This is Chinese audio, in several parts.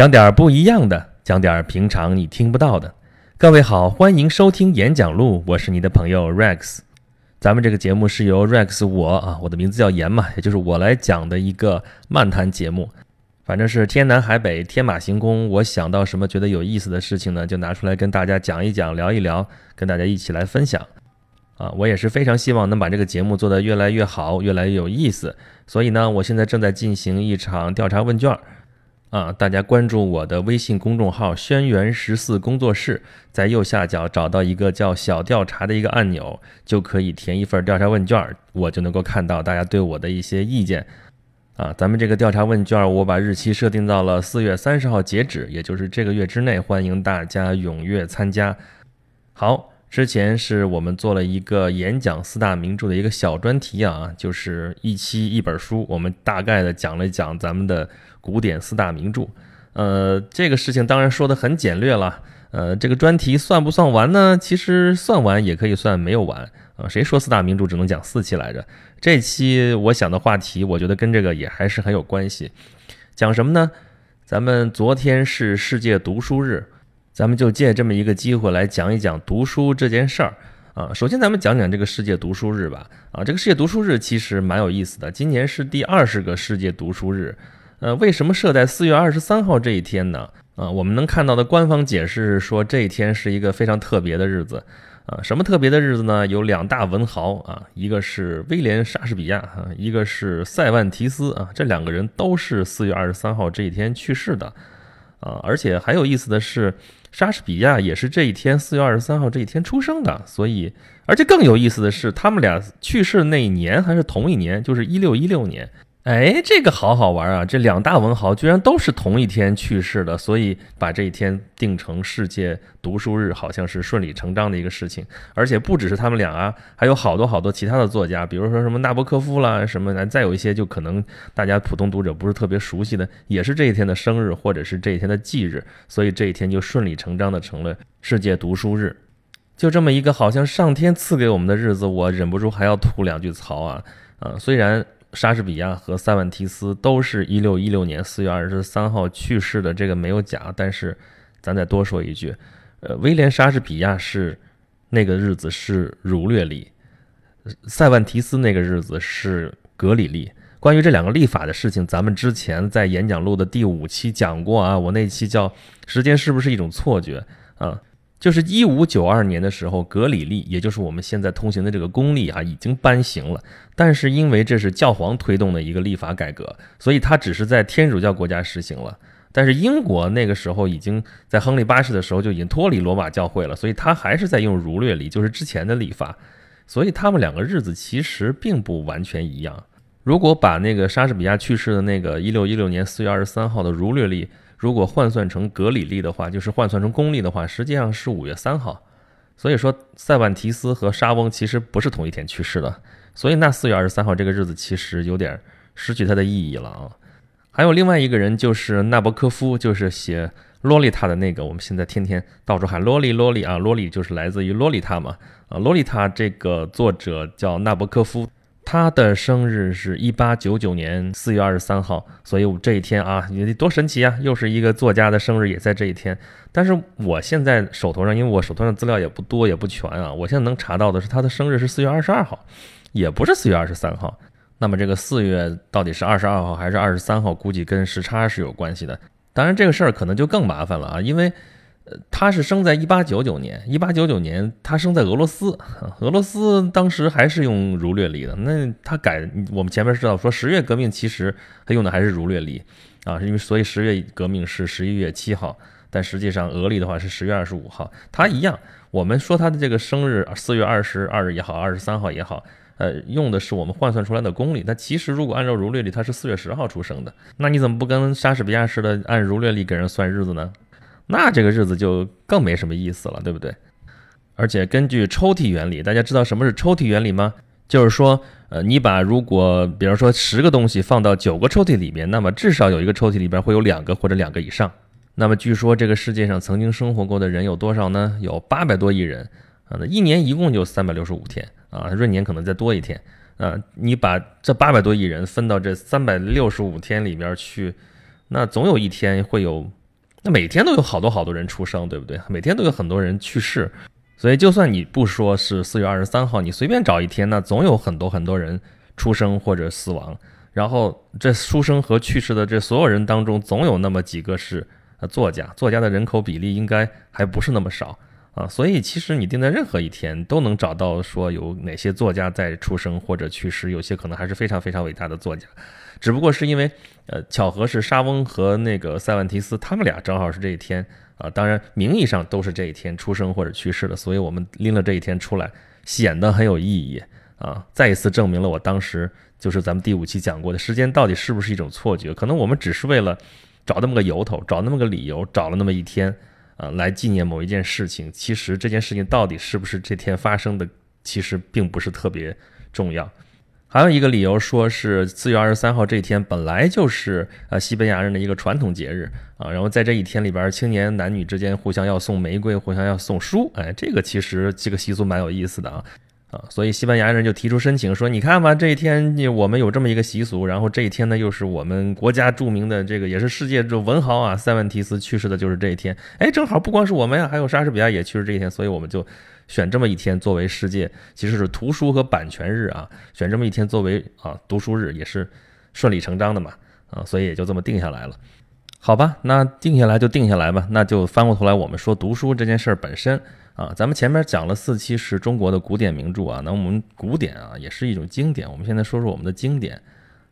讲点不一样的，讲点平常你听不到的。各位好，欢迎收听演讲录，我是你的朋友 Rex。咱们这个节目是由 Rex 我啊，我的名字叫严嘛，也就是我来讲的一个漫谈节目。反正是天南海北，天马行空，我想到什么觉得有意思的事情呢，就拿出来跟大家讲一讲，聊一聊，跟大家一起来分享。啊，我也是非常希望能把这个节目做得越来越好，越来越有意思。所以呢，我现在正在进行一场调查问卷。啊，大家关注我的微信公众号“轩辕十四工作室”，在右下角找到一个叫“小调查”的一个按钮，就可以填一份调查问卷，我就能够看到大家对我的一些意见。啊，咱们这个调查问卷，我把日期设定到了四月三十号截止，也就是这个月之内，欢迎大家踊跃参加。好，之前是我们做了一个演讲四大名著的一个小专题啊，就是一期一本书，我们大概的讲了讲咱们的。古典四大名著，呃，这个事情当然说的很简略了，呃，这个专题算不算完呢？其实算完也可以算没有完啊。谁说四大名著只能讲四期来着？这期我想的话题，我觉得跟这个也还是很有关系。讲什么呢？咱们昨天是世界读书日，咱们就借这么一个机会来讲一讲读书这件事儿啊。首先，咱们讲讲这个世界读书日吧。啊，这个世界读书日其实蛮有意思的，今年是第二十个世界读书日。呃，为什么设在四月二十三号这一天呢？啊，我们能看到的官方解释是说这一天是一个非常特别的日子。啊，什么特别的日子呢？有两大文豪啊，一个是威廉莎士比亚啊，一个是塞万提斯啊，这两个人都是四月二十三号这一天去世的。啊，而且还有意思的是，莎士比亚也是这一天四月二十三号这一天出生的。所以，而且更有意思的是，他们俩去世那一年还是同一年，就是一六一六年。哎，这个好好玩啊！这两大文豪居然都是同一天去世的，所以把这一天定成世界读书日，好像是顺理成章的一个事情。而且不只是他们俩啊，还有好多好多其他的作家，比如说什么纳博科夫啦，什么再有一些就可能大家普通读者不是特别熟悉的，也是这一天的生日或者是这一天的忌日，所以这一天就顺理成章的成了世界读书日。就这么一个好像上天赐给我们的日子，我忍不住还要吐两句槽啊！啊，虽然。莎士比亚和塞万提斯都是一六一六年四月二十三号去世的，这个没有假。但是，咱再多说一句，呃，威廉莎士比亚是那个日子是儒略历，塞万提斯那个日子是格里历。关于这两个历法的事情，咱们之前在演讲录的第五期讲过啊。我那期叫《时间是不是一种错觉》啊。就是一五九二年的时候，格里历，也就是我们现在通行的这个公历啊，已经颁行了。但是因为这是教皇推动的一个立法改革，所以它只是在天主教国家实行了。但是英国那个时候已经在亨利八世的时候就已经脱离罗马教会了，所以他还是在用儒略历，就是之前的历法。所以他们两个日子其实并不完全一样。如果把那个莎士比亚去世的那个一六一六年四月二十三号的儒略历。如果换算成格里历的话，就是换算成公历的话，实际上是五月三号。所以说，塞万提斯和莎翁其实不是同一天去世的。所以那四月二十三号这个日子其实有点失去它的意义了啊。还有另外一个人就是纳博科夫，就是写《洛丽塔》的那个，我们现在天天到处喊“洛丽洛丽”啊，“洛丽”就是来自于《洛丽塔》嘛啊，《洛丽塔》这个作者叫纳博科夫。他的生日是一八九九年四月二十三号，所以我这一天啊，你多神奇啊！又是一个作家的生日，也在这一天。但是我现在手头上，因为我手头上资料也不多，也不全啊。我现在能查到的是他的生日是四月二十二号，也不是四月二十三号。那么这个四月到底是二十二号还是二十三号，估计跟时差是有关系的。当然这个事儿可能就更麻烦了啊，因为。他是生在一八九九年，一八九九年他生在俄罗斯，俄罗斯当时还是用儒略历的。那他改，我们前面知道说十月革命其实他用的还是儒略历啊，因为所以十月革命是十一月七号，但实际上俄历的话是十月二十五号。他一样，我们说他的这个生日四月二十二日也好，二十三号也好，呃，用的是我们换算出来的公历。那其实如果按照儒略历，他是四月十号出生的，那你怎么不跟莎士比亚似的按儒略历给人算日子呢？那这个日子就更没什么意思了，对不对？而且根据抽屉原理，大家知道什么是抽屉原理吗？就是说，呃，你把如果比如说十个东西放到九个抽屉里面，那么至少有一个抽屉里边会有两个或者两个以上。那么据说这个世界上曾经生活过的人有多少呢？有八百多亿人啊，那一年一共就三百六十五天啊，闰年可能再多一天啊。你把这八百多亿人分到这三百六十五天里边去，那总有一天会有。那每天都有好多好多人出生，对不对？每天都有很多人去世，所以就算你不说是四月二十三号，你随便找一天，那总有很多很多人出生或者死亡。然后这出生和去世的这所有人当中，总有那么几个是呃作家，作家的人口比例应该还不是那么少啊。所以其实你定在任何一天，都能找到说有哪些作家在出生或者去世，有些可能还是非常非常伟大的作家。只不过是因为，呃，巧合是莎翁和那个塞万提斯他们俩正好是这一天啊，当然名义上都是这一天出生或者去世的，所以我们拎了这一天出来，显得很有意义啊，再一次证明了我当时就是咱们第五期讲过的时间到底是不是一种错觉？可能我们只是为了找那么个由头，找那么个理由，找了那么一天啊来纪念某一件事情，其实这件事情到底是不是这天发生的，其实并不是特别重要。还有一个理由，说是四月二十三号这一天本来就是呃西班牙人的一个传统节日啊，然后在这一天里边，青年男女之间互相要送玫瑰，互相要送书，哎，这个其实这个习俗蛮有意思的啊啊，所以西班牙人就提出申请说，你看吧，这一天我们有这么一个习俗，然后这一天呢又是我们国家著名的这个也是世界这文豪啊塞万提斯去世的就是这一天，哎，正好不光是我们呀，还有莎士比亚也去世这一天，所以我们就。选这么一天作为世界其实是图书和版权日啊，选这么一天作为啊读书日也是顺理成章的嘛啊，所以也就这么定下来了，好吧，那定下来就定下来吧，那就翻过头来我们说读书这件事儿本身啊，咱们前面讲了四期是中国的古典名著啊，那我们古典啊也是一种经典，我们现在说说我们的经典，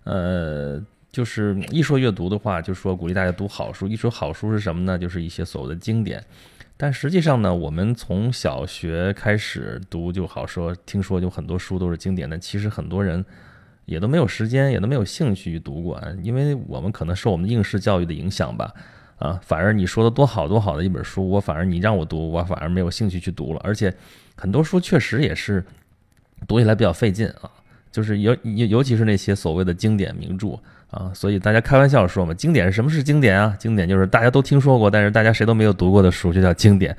呃，就是一说阅读的话，就说鼓励大家读好书，一说好书是什么呢？就是一些所谓的经典。但实际上呢，我们从小学开始读就好说，听说就很多书都是经典的。其实很多人也都没有时间，也都没有兴趣读过，因为我们可能受我们应试教育的影响吧。啊，反而你说的多好多好的一本书，我反而你让我读，我反而没有兴趣去读了。而且很多书确实也是读起来比较费劲啊，就是尤尤尤其是那些所谓的经典名著。啊，所以大家开玩笑说嘛，经典是什么是经典啊？经典就是大家都听说过，但是大家谁都没有读过的书，就叫经典。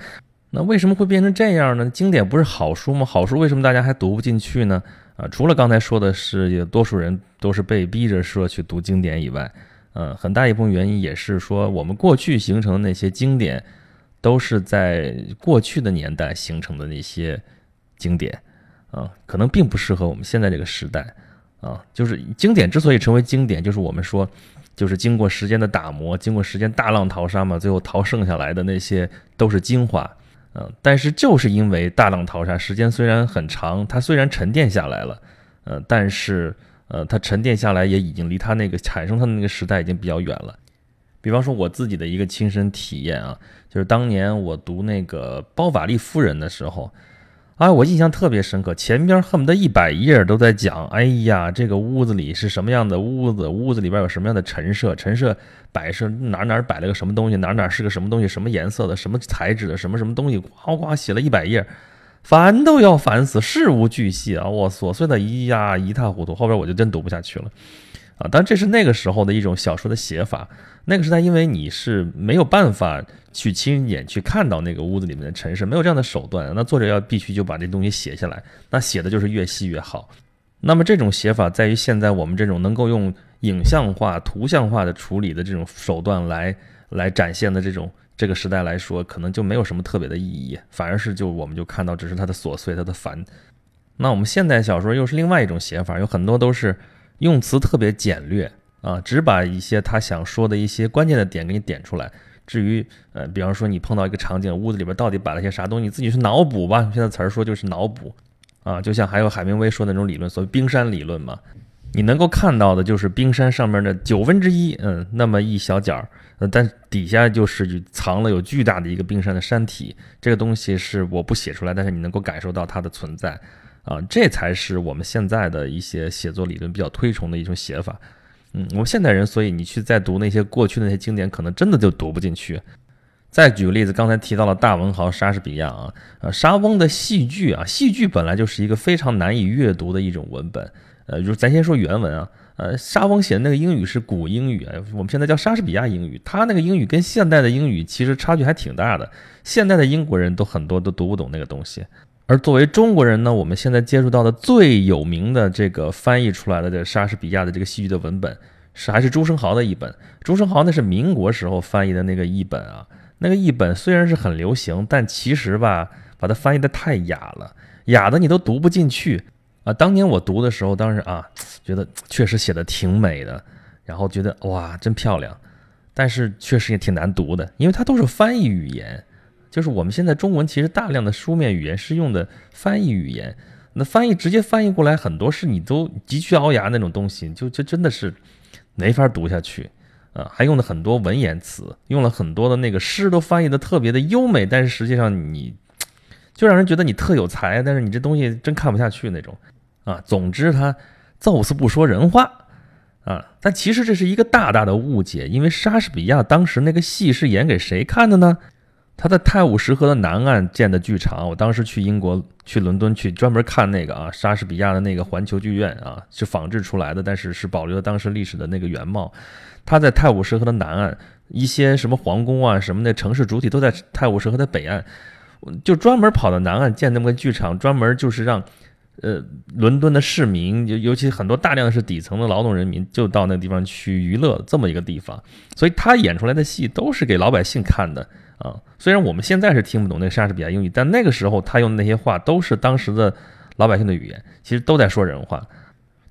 那为什么会变成这样呢？经典不是好书吗？好书为什么大家还读不进去呢？啊，除了刚才说的是，有多数人都是被逼着说去读经典以外，嗯，很大一部分原因也是说，我们过去形成的那些经典，都是在过去的年代形成的那些经典，啊，可能并不适合我们现在这个时代。啊，就是经典之所以成为经典，就是我们说，就是经过时间的打磨，经过时间大浪淘沙嘛，最后淘剩下来的那些都是精华。嗯，但是就是因为大浪淘沙，时间虽然很长，它虽然沉淀下来了，呃，但是呃，它沉淀下来也已经离它那个产生它的那个时代已经比较远了。比方说我自己的一个亲身体验啊，就是当年我读那个包法利夫人的时候。啊，我印象特别深刻，前边恨不得一百页都在讲，哎呀，这个屋子里是什么样的屋子，屋子里边有什么样的陈设，陈设摆设哪哪摆了个什么东西，哪哪是个什么东西，什么颜色的，什么材质的，什么什么东西，呱呱写了一百页，烦都要烦死，事无巨细啊，我琐碎的，咿呀一塌糊涂，后边我就真读不下去了。啊，当然这是那个时候的一种小说的写法。那个时代，因为你是没有办法去亲眼去看到那个屋子里面的陈设，没有这样的手段，那作者要必须就把这东西写下来。那写的就是越细越好。那么这种写法在于现在我们这种能够用影像化、图像化的处理的这种手段来来展现的这种这个时代来说，可能就没有什么特别的意义，反而是就我们就看到只是它的琐碎、它的烦。那我们现代小说又是另外一种写法，有很多都是。用词特别简略啊，只把一些他想说的一些关键的点给你点出来。至于呃，比方说你碰到一个场景，屋子里边到底摆了些啥东西，你自己去脑补吧。现在词儿说就是脑补啊，就像还有海明威说的那种理论，所谓冰山理论嘛。你能够看到的就是冰山上面的九分之一，嗯，那么一小角儿，呃，但底下就是藏了有巨大的一个冰山的山体。这个东西是我不写出来，但是你能够感受到它的存在。啊，这才是我们现在的一些写作理论比较推崇的一种写法。嗯，我们现代人，所以你去再读那些过去的那些经典，可能真的就读不进去。再举个例子，刚才提到了大文豪莎士比亚啊，呃，莎翁的戏剧啊，戏剧本来就是一个非常难以阅读的一种文本。呃，就是咱先说原文啊，呃，莎翁写的那个英语是古英语，我们现在叫莎士比亚英语，他那个英语跟现代的英语其实差距还挺大的，现代的英国人都很多都读不懂那个东西。而作为中国人呢，我们现在接触到的最有名的这个翻译出来的这莎士比亚的这个戏剧的文本，是还是朱生豪的译本。朱生豪那是民国时候翻译的那个译本啊，那个译本虽然是很流行，但其实吧，把它翻译的太雅了，雅的你都读不进去啊。当年我读的时候，当时啊，觉得确实写的挺美的，然后觉得哇，真漂亮，但是确实也挺难读的，因为它都是翻译语言，就是我们现在中文其实大量的书面语言是用的翻译语言。那翻译直接翻译过来，很多是你都急需熬牙那种东西，就就真的是没法读下去啊！还用了很多文言词，用了很多的那个诗，都翻译的特别的优美，但是实际上你就让人觉得你特有才，但是你这东西真看不下去那种啊！总之他揍死不说人话啊！但其实这是一个大大的误解，因为莎士比亚当时那个戏是演给谁看的呢？他在泰晤士河的南岸建的剧场，我当时去英国、去伦敦去专门看那个啊，莎士比亚的那个环球剧院啊，是仿制出来的，但是是保留了当时历史的那个原貌。他在泰晤士河的南岸，一些什么皇宫啊什么的城市主体都在泰晤士河的北岸，就专门跑到南岸建那么个剧场，专门就是让呃伦敦的市民，尤尤其很多大量是底层的劳动人民，就到那个地方去娱乐这么一个地方，所以他演出来的戏都是给老百姓看的。啊，虽然我们现在是听不懂那个莎士比亚英语，但那个时候他用的那些话都是当时的老百姓的语言，其实都在说人话。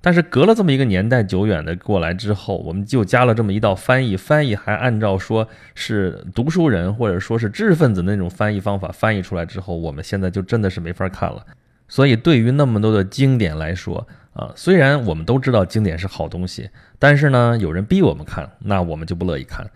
但是隔了这么一个年代久远的过来之后，我们就加了这么一道翻译，翻译还按照说是读书人或者说是知识分子那种翻译方法翻译出来之后，我们现在就真的是没法看了。所以对于那么多的经典来说，啊，虽然我们都知道经典是好东西，但是呢，有人逼我们看，那我们就不乐意看。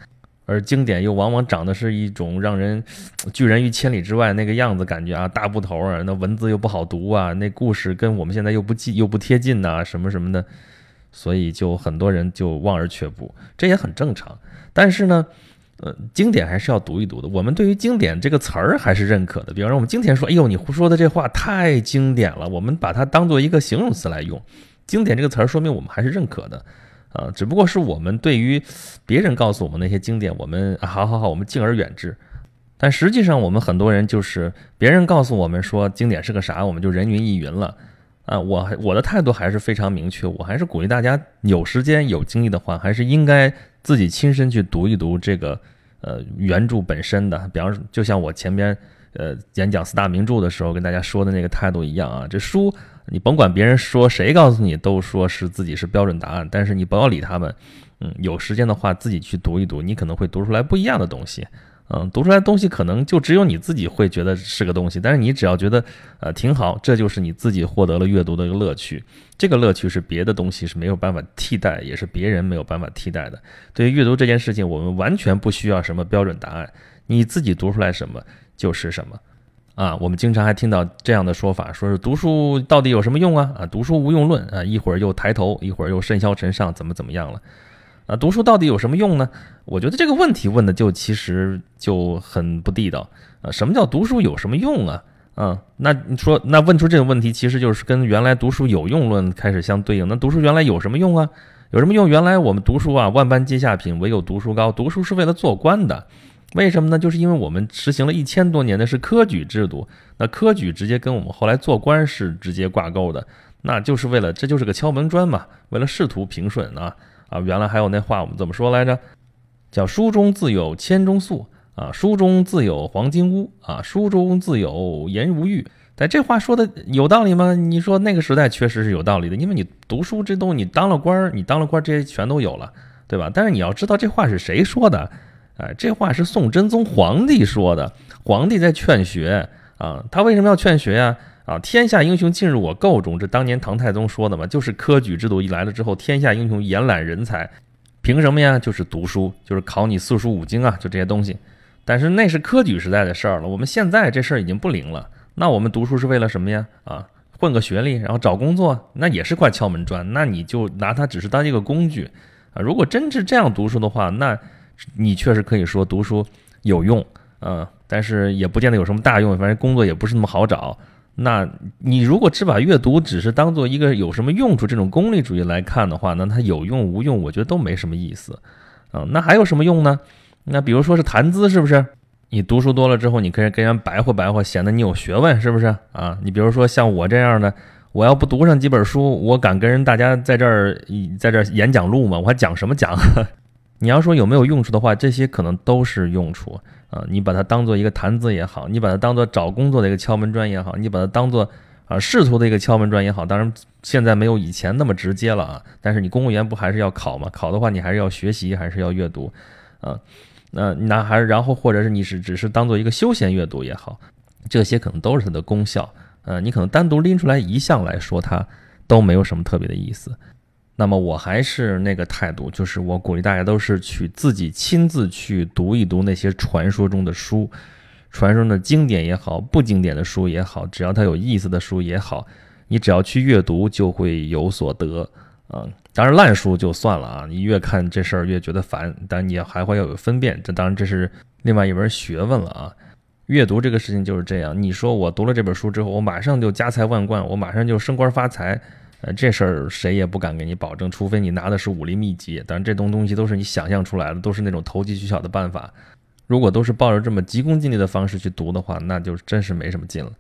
而经典又往往长的是一种让人拒人于千里之外那个样子，感觉啊大部头啊，那文字又不好读啊，那故事跟我们现在又不近又不贴近呐，什么什么的，所以就很多人就望而却步，这也很正常。但是呢，呃，经典还是要读一读的。我们对于经典这个词儿还是认可的。比方说，我们经典说，哎呦，你胡说的这话太经典了，我们把它当做一个形容词来用。经典这个词儿，说明我们还是认可的。啊，只不过是我们对于别人告诉我们那些经典，我们好好好，我们敬而远之。但实际上，我们很多人就是别人告诉我们说经典是个啥，我们就人云亦云了。啊，我我的态度还是非常明确，我还是鼓励大家有时间有精力的话，还是应该自己亲身去读一读这个呃原著本身的。比方说，就像我前边呃演讲四大名著的时候跟大家说的那个态度一样啊，这书。你甭管别人说谁告诉你，都说是自己是标准答案，但是你不要理他们。嗯，有时间的话自己去读一读，你可能会读出来不一样的东西。嗯，读出来东西可能就只有你自己会觉得是个东西，但是你只要觉得呃挺好，这就是你自己获得了阅读的一个乐趣。这个乐趣是别的东西是没有办法替代，也是别人没有办法替代的。对于阅读这件事情，我们完全不需要什么标准答案，你自己读出来什么就是什么。啊，我们经常还听到这样的说法，说是读书到底有什么用啊？啊，读书无用论啊，一会儿又抬头，一会儿又甚嚣尘上，怎么怎么样了？啊，读书到底有什么用呢？我觉得这个问题问的就其实就很不地道啊。什么叫读书有什么用啊？啊，那你说那问出这个问题，其实就是跟原来读书有用论开始相对应。那读书原来有什么用啊？有什么用？原来我们读书啊，万般皆下品，唯有读书高。读书是为了做官的。为什么呢？就是因为我们实行了一千多年的是科举制度，那科举直接跟我们后来做官是直接挂钩的，那就是为了这就是个敲门砖嘛，为了仕途平顺啊啊！原来还有那话我们怎么说来着？叫书中自有千钟粟啊，书中自有黄金屋啊，书中自有颜如玉。但这话说的有道理吗？你说那个时代确实是有道理的，因为你读书这东西，你当了官儿，你当了官儿这些全都有了，对吧？但是你要知道这话是谁说的。哎，这话是宋真宗皇帝说的，皇帝在劝学啊。他为什么要劝学呀？啊天下英雄尽入我构中，这当年唐太宗说的嘛，就是科举制度一来了之后，天下英雄延揽人才，凭什么呀？就是读书，就是考你四书五经啊，就这些东西。但是那是科举时代的事儿了，我们现在这事儿已经不灵了。那我们读书是为了什么呀？啊，混个学历，然后找工作，那也是块敲门砖。那你就拿它只是当一个工具啊。如果真是这样读书的话，那。你确实可以说读书有用，嗯，但是也不见得有什么大用，反正工作也不是那么好找。那你如果只把阅读只是当做一个有什么用处这种功利主义来看的话，那它有用无用，我觉得都没什么意思，啊，那还有什么用呢？那比如说是谈资，是不是？你读书多了之后，你可以跟人白活白活，显得你有学问，是不是？啊，你比如说像我这样的。我要不读上几本书，我敢跟人大家在这儿在这儿演讲录吗？我还讲什么讲？你要说有没有用处的话，这些可能都是用处啊。你把它当做一个谈资也好，你把它当做找工作的一个敲门砖也好，你把它当做啊仕途的一个敲门砖也好。当然现在没有以前那么直接了啊。但是你公务员不还是要考吗？考的话你还是要学习，还是要阅读啊。那那还是然后或者是你是只是当做一个休闲阅读也好，这些可能都是它的功效。呃，你可能单独拎出来一项来说，它都没有什么特别的意思。那么我还是那个态度，就是我鼓励大家都是去自己亲自去读一读那些传说中的书，传说中的经典也好，不经典的书也好，只要它有意思的书也好，你只要去阅读就会有所得啊。当然烂书就算了啊，你越看这事儿越觉得烦，但你还会要有分辨，这当然这是另外一门学问了啊。阅读这个事情就是这样，你说我读了这本书之后，我马上就家财万贯，我马上就升官发财，呃，这事儿谁也不敢给你保证，除非你拿的是武林秘籍。当然，这东东西都是你想象出来的，都是那种投机取巧的办法。如果都是抱着这么急功近利的方式去读的话，那就真是没什么劲了。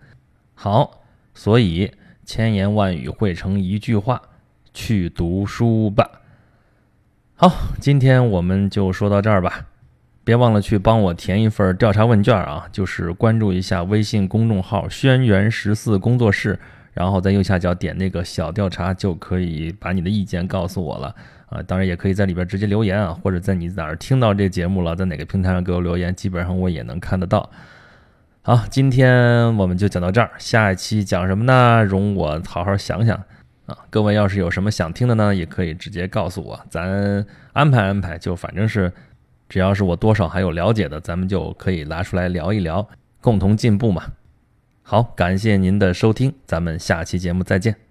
好，所以千言万语汇成一句话：去读书吧。好，今天我们就说到这儿吧。别忘了去帮我填一份调查问卷啊，就是关注一下微信公众号“轩辕十四工作室”，然后在右下角点那个小调查，就可以把你的意见告诉我了啊。当然也可以在里边直接留言啊，或者在你哪儿听到这节目了，在哪个平台上给我留言，基本上我也能看得到。好，今天我们就讲到这儿，下一期讲什么呢？容我好好想想啊。各位要是有什么想听的呢，也可以直接告诉我，咱安排安排，就反正是。只要是我多少还有了解的，咱们就可以拿出来聊一聊，共同进步嘛。好，感谢您的收听，咱们下期节目再见。